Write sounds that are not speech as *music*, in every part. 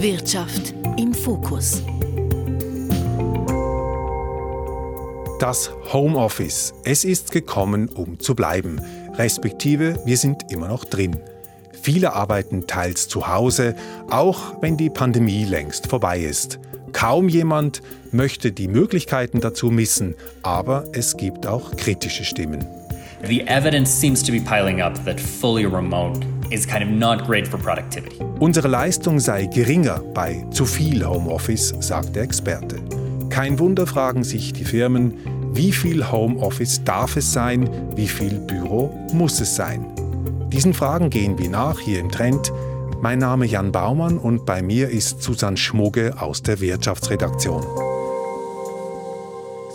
Wirtschaft im Fokus. Das Homeoffice. Es ist gekommen, um zu bleiben. Respektive, wir sind immer noch drin. Viele arbeiten teils zu Hause, auch wenn die Pandemie längst vorbei ist. Kaum jemand möchte die Möglichkeiten dazu missen, aber es gibt auch kritische Stimmen. The evidence seems to be piling up that fully remote is kind of not great for productivity. Unsere Leistung sei geringer bei zu viel Homeoffice, sagt der Experte. Kein Wunder fragen sich die Firmen, wie viel Homeoffice darf es sein, wie viel Büro muss es sein. Diesen Fragen gehen wir nach hier im Trend. Mein Name Jan Baumann und bei mir ist Susanne Schmugge aus der Wirtschaftsredaktion.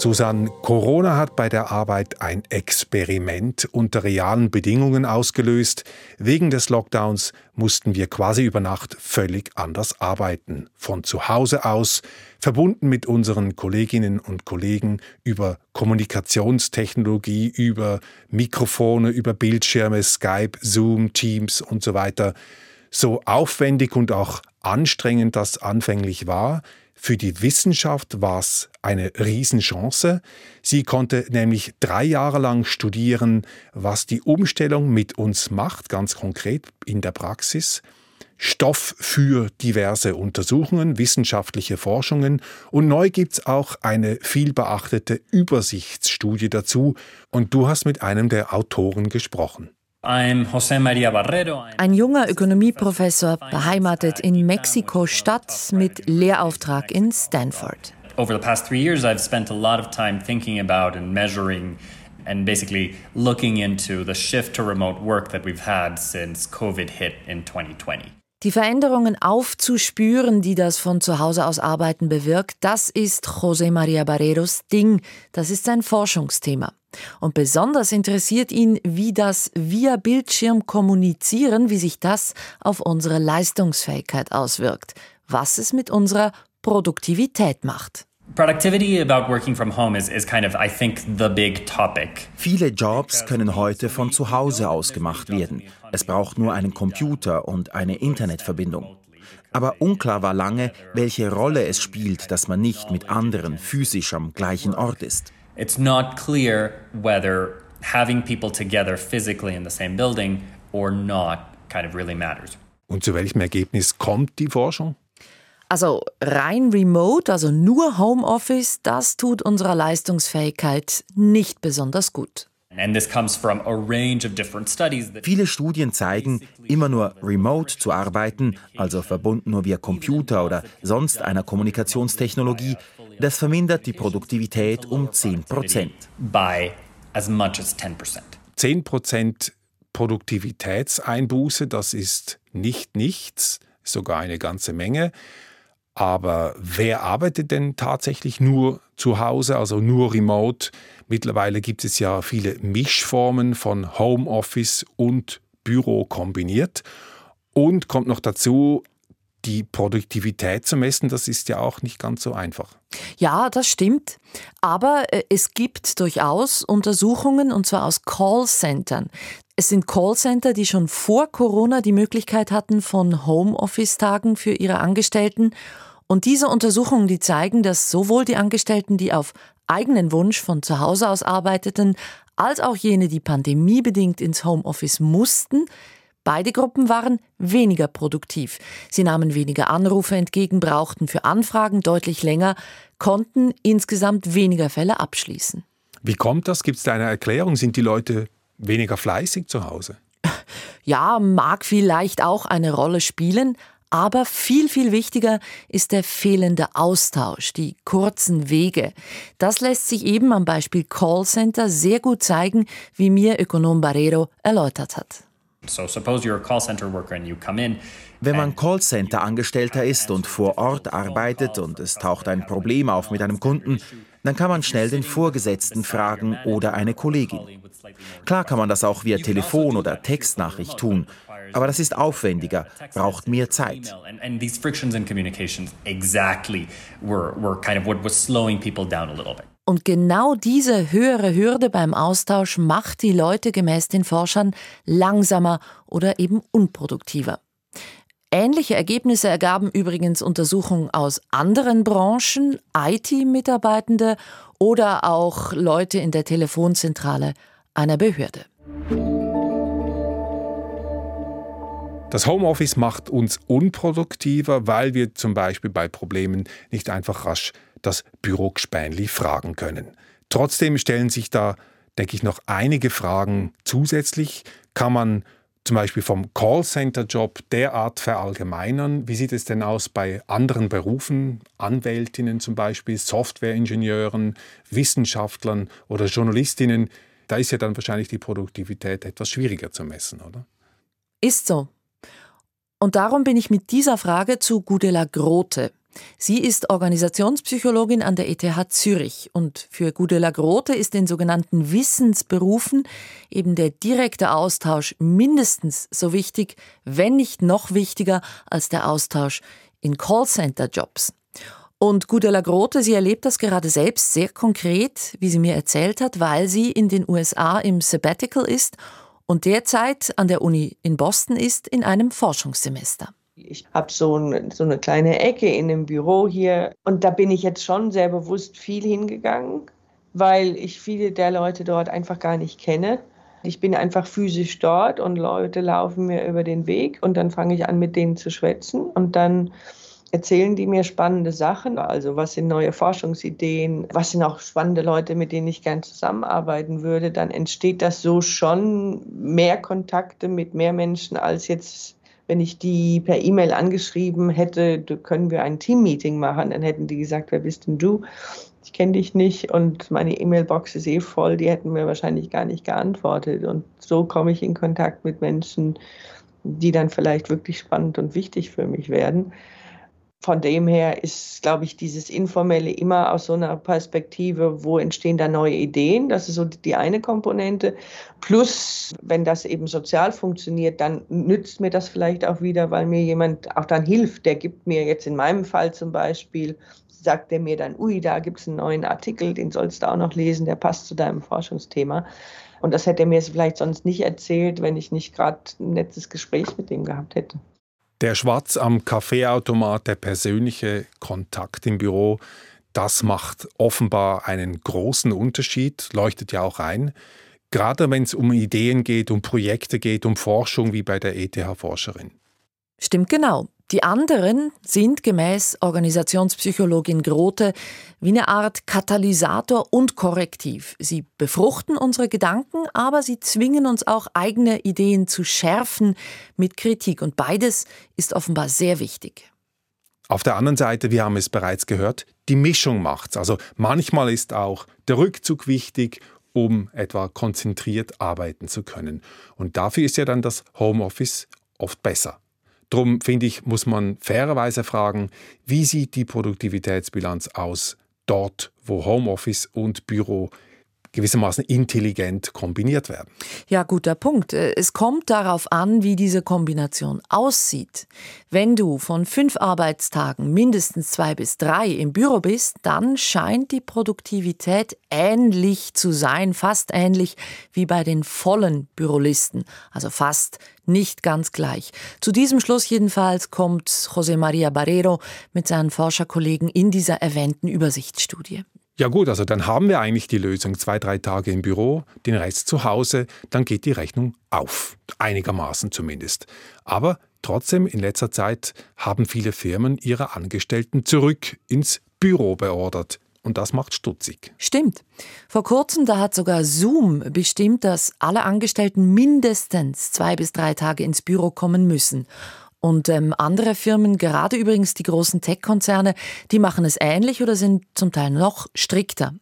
Susanne, Corona hat bei der Arbeit ein Experiment unter realen Bedingungen ausgelöst. Wegen des Lockdowns mussten wir quasi über Nacht völlig anders arbeiten. Von zu Hause aus, verbunden mit unseren Kolleginnen und Kollegen über Kommunikationstechnologie, über Mikrofone, über Bildschirme, Skype, Zoom, Teams und so weiter. So aufwendig und auch anstrengend das anfänglich war, für die Wissenschaft war es eine Riesenchance. Sie konnte nämlich drei Jahre lang studieren, was die Umstellung mit uns macht, ganz konkret in der Praxis. Stoff für diverse Untersuchungen, wissenschaftliche Forschungen und neu gibt es auch eine vielbeachtete Übersichtsstudie dazu und du hast mit einem der Autoren gesprochen. Ein junger Ökonomieprofessor, beheimatet in Mexiko-Stadt mit Lehrauftrag in Stanford. Over the past three years, I've spent a lot of time thinking about and measuring and basically looking into the shift to remote work that we've had since COVID hit in 2020. Die Veränderungen aufzuspüren, die das von zu Hause aus Arbeiten bewirkt, das ist José María Barreros Ding. Das ist sein Forschungsthema. Und besonders interessiert ihn, wie das via Bildschirm kommunizieren, wie sich das auf unsere Leistungsfähigkeit auswirkt, was es mit unserer Produktivität macht. Productivity about working from home is, is kind of, I think, the big topic. Viele Jobs können heute von zu Hause aus gemacht werden. Es braucht nur einen Computer und eine Internetverbindung. Aber unklar war lange, welche Rolle es spielt, dass man nicht mit anderen physisch am gleichen Ort ist it's not clear whether having people together physically in the same building or not kind of really matters. Und zu welchem Ergebnis kommt die Forschung? Also rein remote, also nur Homeoffice, das tut unserer Leistungsfähigkeit nicht besonders gut. Viele Studien zeigen, immer nur remote zu arbeiten, also verbunden nur via Computer oder sonst einer Kommunikationstechnologie, das vermindert die Produktivität um 10 Prozent. 10 Prozent Produktivitätseinbuße, das ist nicht nichts, sogar eine ganze Menge. Aber wer arbeitet denn tatsächlich nur zu Hause, also nur remote? Mittlerweile gibt es ja viele Mischformen von Homeoffice und Büro kombiniert. Und kommt noch dazu, die Produktivität zu messen, das ist ja auch nicht ganz so einfach. Ja, das stimmt. Aber äh, es gibt durchaus Untersuchungen, und zwar aus Callcentern. Es sind Callcenter, die schon vor Corona die Möglichkeit hatten von Homeoffice-Tagen für ihre Angestellten. Und diese Untersuchungen, die zeigen, dass sowohl die Angestellten, die auf eigenen Wunsch von zu Hause aus arbeiteten, als auch jene, die pandemiebedingt ins Homeoffice mussten, Beide Gruppen waren weniger produktiv. Sie nahmen weniger Anrufe entgegen, brauchten für Anfragen deutlich länger, konnten insgesamt weniger Fälle abschließen. Wie kommt das? Gibt es da eine Erklärung? Sind die Leute weniger fleißig zu Hause? *laughs* Ja, mag vielleicht auch eine Rolle spielen, aber viel, viel wichtiger ist der fehlende Austausch, die kurzen Wege. Das lässt sich eben am Beispiel Callcenter sehr gut zeigen, wie mir Ökonom Barrero erläutert hat. Wenn man Callcenter-Angestellter ist und vor Ort arbeitet und es taucht ein Problem auf mit einem Kunden, dann kann man schnell den Vorgesetzten fragen oder eine Kollegin. Klar kann man das auch via Telefon oder Textnachricht tun, aber das ist aufwendiger, braucht mehr Zeit. Und genau diese höhere Hürde beim Austausch macht die Leute gemäß den Forschern langsamer oder eben unproduktiver. Ähnliche Ergebnisse ergaben übrigens Untersuchungen aus anderen Branchen, IT-Mitarbeitende oder auch Leute in der Telefonzentrale einer Behörde. Das Homeoffice macht uns unproduktiver, weil wir zum Beispiel bei Problemen nicht einfach rasch das Bürogspähnli fragen können. Trotzdem stellen sich da, denke ich, noch einige Fragen zusätzlich. Kann man zum Beispiel vom Callcenter-Job derart verallgemeinern? Wie sieht es denn aus bei anderen Berufen, Anwältinnen zum Beispiel, Softwareingenieuren, Wissenschaftlern oder Journalistinnen? Da ist ja dann wahrscheinlich die Produktivität etwas schwieriger zu messen, oder? Ist so. Und darum bin ich mit dieser Frage zu Gudela Grote. Sie ist Organisationspsychologin an der ETH Zürich und für Gudela Grote ist in sogenannten Wissensberufen eben der direkte Austausch mindestens so wichtig, wenn nicht noch wichtiger als der Austausch in Callcenter-Jobs. Und Gudela Grote, sie erlebt das gerade selbst sehr konkret, wie sie mir erzählt hat, weil sie in den USA im Sabbatical ist und derzeit an der Uni in Boston ist in einem Forschungssemester. Ich habe so, ein, so eine kleine Ecke in dem Büro hier und da bin ich jetzt schon sehr bewusst viel hingegangen, weil ich viele der Leute dort einfach gar nicht kenne. Ich bin einfach physisch dort und Leute laufen mir über den Weg und dann fange ich an, mit denen zu schwätzen und dann erzählen die mir spannende Sachen. Also was sind neue Forschungsideen, was sind auch spannende Leute, mit denen ich gern zusammenarbeiten würde. Dann entsteht das so schon mehr Kontakte mit mehr Menschen als jetzt wenn ich die per E-Mail angeschrieben hätte, können wir ein Team-Meeting machen, dann hätten die gesagt, wer bist denn du? Ich kenne dich nicht und meine E-Mail-Box ist eh voll, die hätten mir wahrscheinlich gar nicht geantwortet. Und so komme ich in Kontakt mit Menschen, die dann vielleicht wirklich spannend und wichtig für mich werden von dem her ist, glaube ich, dieses Informelle immer aus so einer Perspektive, wo entstehen da neue Ideen. Das ist so die eine Komponente. Plus, wenn das eben sozial funktioniert, dann nützt mir das vielleicht auch wieder, weil mir jemand auch dann hilft. Der gibt mir jetzt in meinem Fall zum Beispiel, sagt der mir dann, ui, da gibt es einen neuen Artikel, den sollst du auch noch lesen, der passt zu deinem Forschungsthema. Und das hätte er mir vielleicht sonst nicht erzählt, wenn ich nicht gerade ein nettes Gespräch mit ihm gehabt hätte. Der Schwarz am Kaffeeautomat, der persönliche Kontakt im Büro, das macht offenbar einen großen Unterschied, leuchtet ja auch ein. Gerade wenn es um Ideen geht, um Projekte geht, um Forschung wie bei der ETH-Forscherin. Stimmt genau. Die anderen sind gemäß Organisationspsychologin Grote wie eine Art Katalysator und Korrektiv. Sie befruchten unsere Gedanken, aber sie zwingen uns auch eigene Ideen zu schärfen mit Kritik. Und beides ist offenbar sehr wichtig. Auf der anderen Seite, wir haben es bereits gehört, die Mischung macht's. Also manchmal ist auch der Rückzug wichtig, um etwa konzentriert arbeiten zu können. Und dafür ist ja dann das Homeoffice oft besser. Darum finde ich, muss man fairerweise fragen, wie sieht die Produktivitätsbilanz aus dort, wo Homeoffice und Büro gewissermaßen intelligent kombiniert werden. Ja, guter Punkt. Äh, es kommt darauf an, wie diese Kombination aussieht. Wenn du von fünf Arbeitstagen mindestens zwei bis drei im Büro bist, dann scheint die Produktivität ähnlich zu sein, fast ähnlich wie bei den vollen Bürolisten, also fast nicht ganz gleich. Zu diesem Schluss jedenfalls kommt José María Barrero mit seinen Forscherkollegen in dieser erwähnten Übersichtsstudie. Ja gut, also dann haben wir eigentlich die Lösung. Zwei, drei Tage im Büro, den Rest zu Hause, dann geht die Rechnung auf. Einigermaßen zumindest. Aber trotzdem, in letzter Zeit haben viele Firmen ihre Angestellten zurück ins Büro beordert. Und das macht stutzig. Stimmt. Vor kurzem, da hat sogar Zoom bestimmt, dass alle Angestellten mindestens zwei bis drei Tage ins Büro kommen müssen. Und ähm, andere Firmen, gerade übrigens die großen Tech-Konzerne, die machen es ähnlich oder sind zum Teil noch strikter.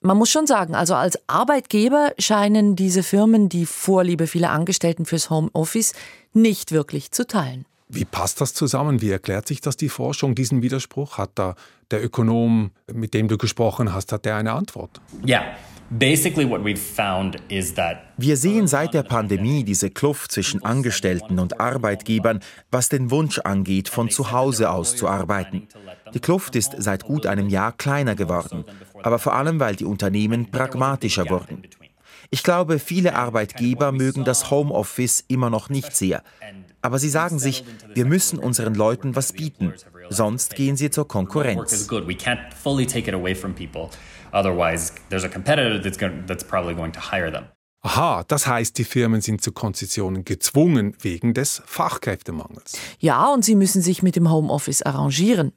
Man muss schon sagen, also als Arbeitgeber scheinen diese Firmen die Vorliebe vieler Angestellten fürs Homeoffice nicht wirklich zu teilen. Wie passt das zusammen? Wie erklärt sich das die Forschung, diesen Widerspruch? Hat da der Ökonom, mit dem du gesprochen hast, hat der eine Antwort? Ja, wir sehen seit der Pandemie diese Kluft zwischen Angestellten und Arbeitgebern, was den Wunsch angeht, von zu Hause aus zu arbeiten. Die Kluft ist seit gut einem Jahr kleiner geworden, aber vor allem, weil die Unternehmen pragmatischer wurden. Ich glaube, viele Arbeitgeber mögen das Homeoffice immer noch nicht sehr. Aber sie sagen sich, wir müssen unseren Leuten was bieten, sonst gehen sie zur Konkurrenz. Otherwise, there's a competitor that's, going, that's probably going to hire them. Aha, das heißt, die Firmen sind zu Konzessionen gezwungen wegen des Fachkräftemangels. Ja, und sie müssen sich mit dem Homeoffice arrangieren.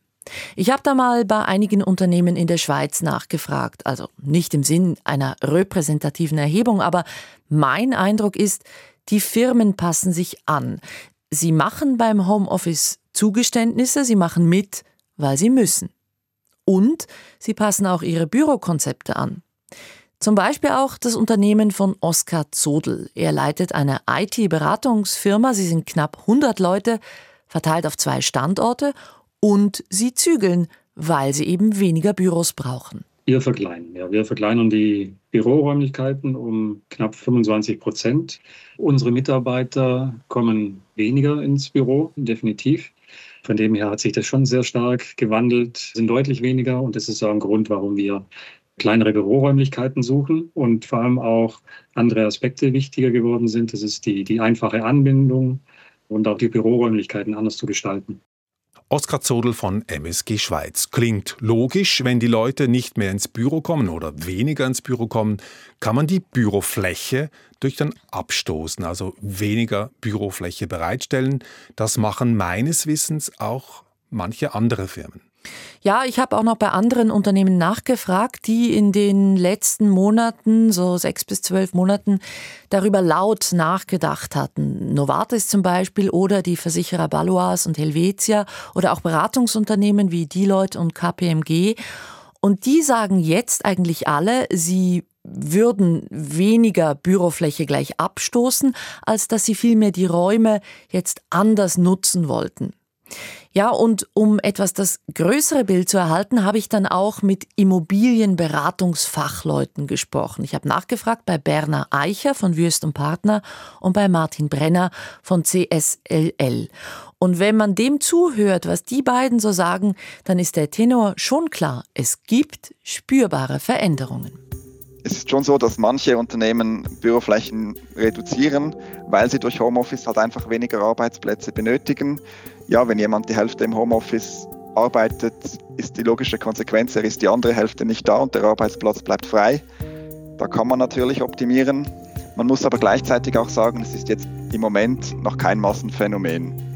Ich habe da mal bei einigen Unternehmen in der Schweiz nachgefragt, also nicht im Sinn einer repräsentativen Erhebung, aber mein Eindruck ist, die Firmen passen sich an. Sie machen beim Homeoffice Zugeständnisse, sie machen mit, weil sie müssen. Und sie passen auch ihre Bürokonzepte an. Zum Beispiel auch das Unternehmen von Oskar Zodl. Er leitet eine IT-Beratungsfirma. Sie sind knapp 100 Leute, verteilt auf zwei Standorte und sie zügeln, weil sie eben weniger Büros brauchen. Wir verkleinern, ja. Wir verkleinern die Büroräumlichkeiten um knapp 25 Prozent. Unsere Mitarbeiter kommen weniger ins Büro, definitiv. Von dem her hat sich das schon sehr stark gewandelt, sind deutlich weniger und das ist auch ein Grund, warum wir kleinere Büroräumlichkeiten suchen und vor allem auch andere Aspekte wichtiger geworden sind. Das ist die, die einfache Anbindung und auch die Büroräumlichkeiten anders zu gestalten. Oskar Zodel von MSG Schweiz. Klingt logisch, wenn die Leute nicht mehr ins Büro kommen oder weniger ins Büro kommen, kann man die Bürofläche durch dann Abstoßen, also weniger Bürofläche bereitstellen. Das machen meines Wissens auch manche andere Firmen. Ja, ich habe auch noch bei anderen Unternehmen nachgefragt, die in den letzten Monaten, so sechs bis zwölf Monaten, darüber laut nachgedacht hatten. Novartis zum Beispiel oder die Versicherer Balois und Helvetia oder auch Beratungsunternehmen wie Deloitte und KPMG. Und die sagen jetzt eigentlich alle, sie würden weniger Bürofläche gleich abstoßen, als dass sie vielmehr die Räume jetzt anders nutzen wollten. Ja, und um etwas das größere Bild zu erhalten, habe ich dann auch mit Immobilienberatungsfachleuten gesprochen. Ich habe nachgefragt bei Berner Eicher von Würst und Partner und bei Martin Brenner von CSLL. Und wenn man dem zuhört, was die beiden so sagen, dann ist der Tenor schon klar, es gibt spürbare Veränderungen. Es ist schon so, dass manche Unternehmen Büroflächen reduzieren, weil sie durch Homeoffice halt einfach weniger Arbeitsplätze benötigen ja, wenn jemand die Hälfte im Homeoffice arbeitet, ist die logische Konsequenz, er ist die andere Hälfte nicht da und der Arbeitsplatz bleibt frei. Da kann man natürlich optimieren. Man muss aber gleichzeitig auch sagen, es ist jetzt im Moment noch kein Massenphänomen.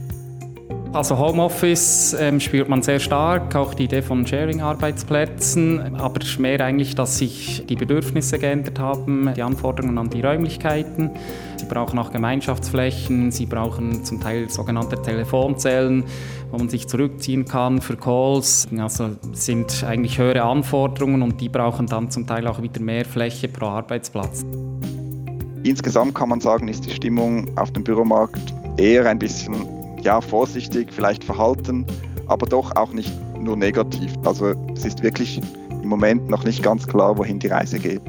Also Homeoffice ähm, spürt man sehr stark, auch die Idee von Sharing-Arbeitsplätzen, aber mehr eigentlich, dass sich die Bedürfnisse geändert haben, die Anforderungen an die Räumlichkeiten. Sie brauchen auch Gemeinschaftsflächen, sie brauchen zum Teil sogenannte Telefonzellen, wo man sich zurückziehen kann für Calls. Also sind eigentlich höhere Anforderungen und die brauchen dann zum Teil auch wieder mehr Fläche pro Arbeitsplatz. Insgesamt kann man sagen, ist die Stimmung auf dem Büromarkt eher ein bisschen ja, vorsichtig, vielleicht verhalten, aber doch auch nicht nur negativ. Also es ist wirklich im Moment noch nicht ganz klar, wohin die Reise geht.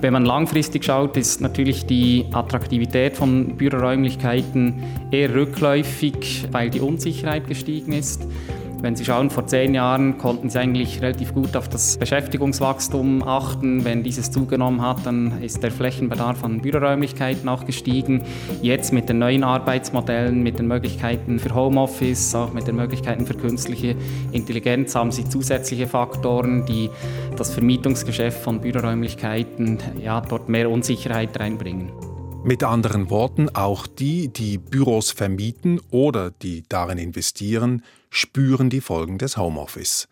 Wenn man langfristig schaut, ist natürlich die Attraktivität von Büroräumlichkeiten eher rückläufig, weil die Unsicherheit gestiegen ist. Wenn Sie schauen, vor zehn Jahren konnten Sie eigentlich relativ gut auf das Beschäftigungswachstum achten. Wenn dieses zugenommen hat, dann ist der Flächenbedarf an Büroräumlichkeiten auch gestiegen. Jetzt mit den neuen Arbeitsmodellen, mit den Möglichkeiten für Homeoffice, auch mit den Möglichkeiten für künstliche Intelligenz haben Sie zusätzliche Faktoren, die das Vermietungsgeschäft von Büroräumlichkeiten ja, dort mehr Unsicherheit reinbringen. Mit anderen Worten, auch die, die Büros vermieten oder die darin investieren, spüren die Folgen des Homeoffice.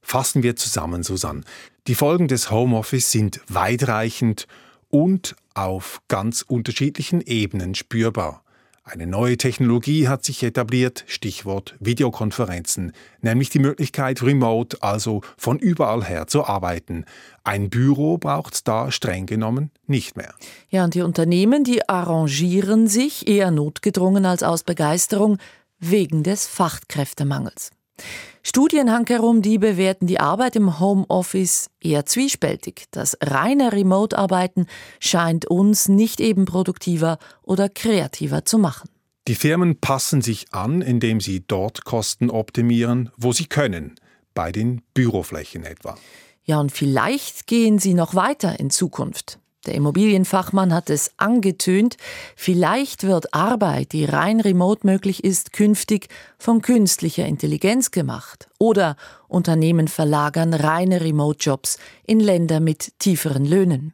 Fassen wir zusammen, Susanne. Die Folgen des Homeoffice sind weitreichend und auf ganz unterschiedlichen Ebenen spürbar. Eine neue Technologie hat sich etabliert, Stichwort Videokonferenzen, nämlich die Möglichkeit, remote, also von überall her zu arbeiten. Ein Büro braucht es da streng genommen nicht mehr. Ja, und die Unternehmen, die arrangieren sich eher notgedrungen als aus Begeisterung wegen des Fachkräftemangels. Studien hankerum, die bewerten die Arbeit im Homeoffice eher zwiespältig. Das reine Remote-Arbeiten scheint uns nicht eben produktiver oder kreativer zu machen. Die Firmen passen sich an, indem sie dort Kosten optimieren, wo sie können, bei den Büroflächen etwa. Ja, und vielleicht gehen sie noch weiter in Zukunft. Der Immobilienfachmann hat es angetönt, vielleicht wird Arbeit, die rein remote möglich ist, künftig von künstlicher Intelligenz gemacht. Oder Unternehmen verlagern reine Remote-Jobs in Länder mit tieferen Löhnen.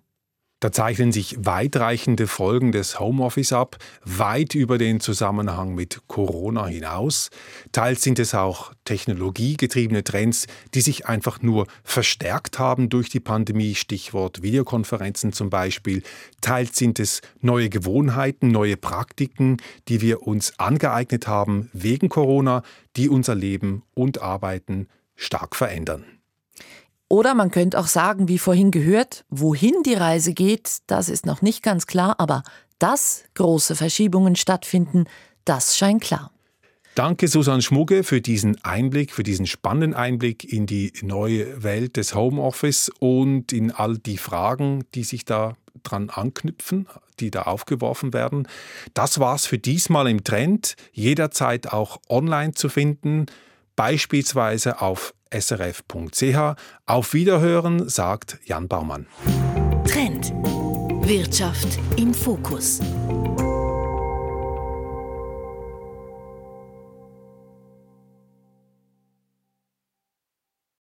Da zeichnen sich weitreichende Folgen des Homeoffice ab, weit über den Zusammenhang mit Corona hinaus. Teils sind es auch technologiegetriebene Trends, die sich einfach nur verstärkt haben durch die Pandemie, Stichwort Videokonferenzen zum Beispiel. Teils sind es neue Gewohnheiten, neue Praktiken, die wir uns angeeignet haben wegen Corona, die unser Leben und Arbeiten stark verändern. Oder man könnte auch sagen, wie vorhin gehört, wohin die Reise geht, das ist noch nicht ganz klar, aber dass große Verschiebungen stattfinden, das scheint klar. Danke Susanne Schmugge für diesen Einblick, für diesen spannenden Einblick in die neue Welt des Homeoffice und in all die Fragen, die sich da dran anknüpfen, die da aufgeworfen werden. Das war's für diesmal im Trend, jederzeit auch online zu finden, beispielsweise auf srf.ch. Auf Wiederhören, sagt Jan Baumann. Trend. Wirtschaft im Fokus.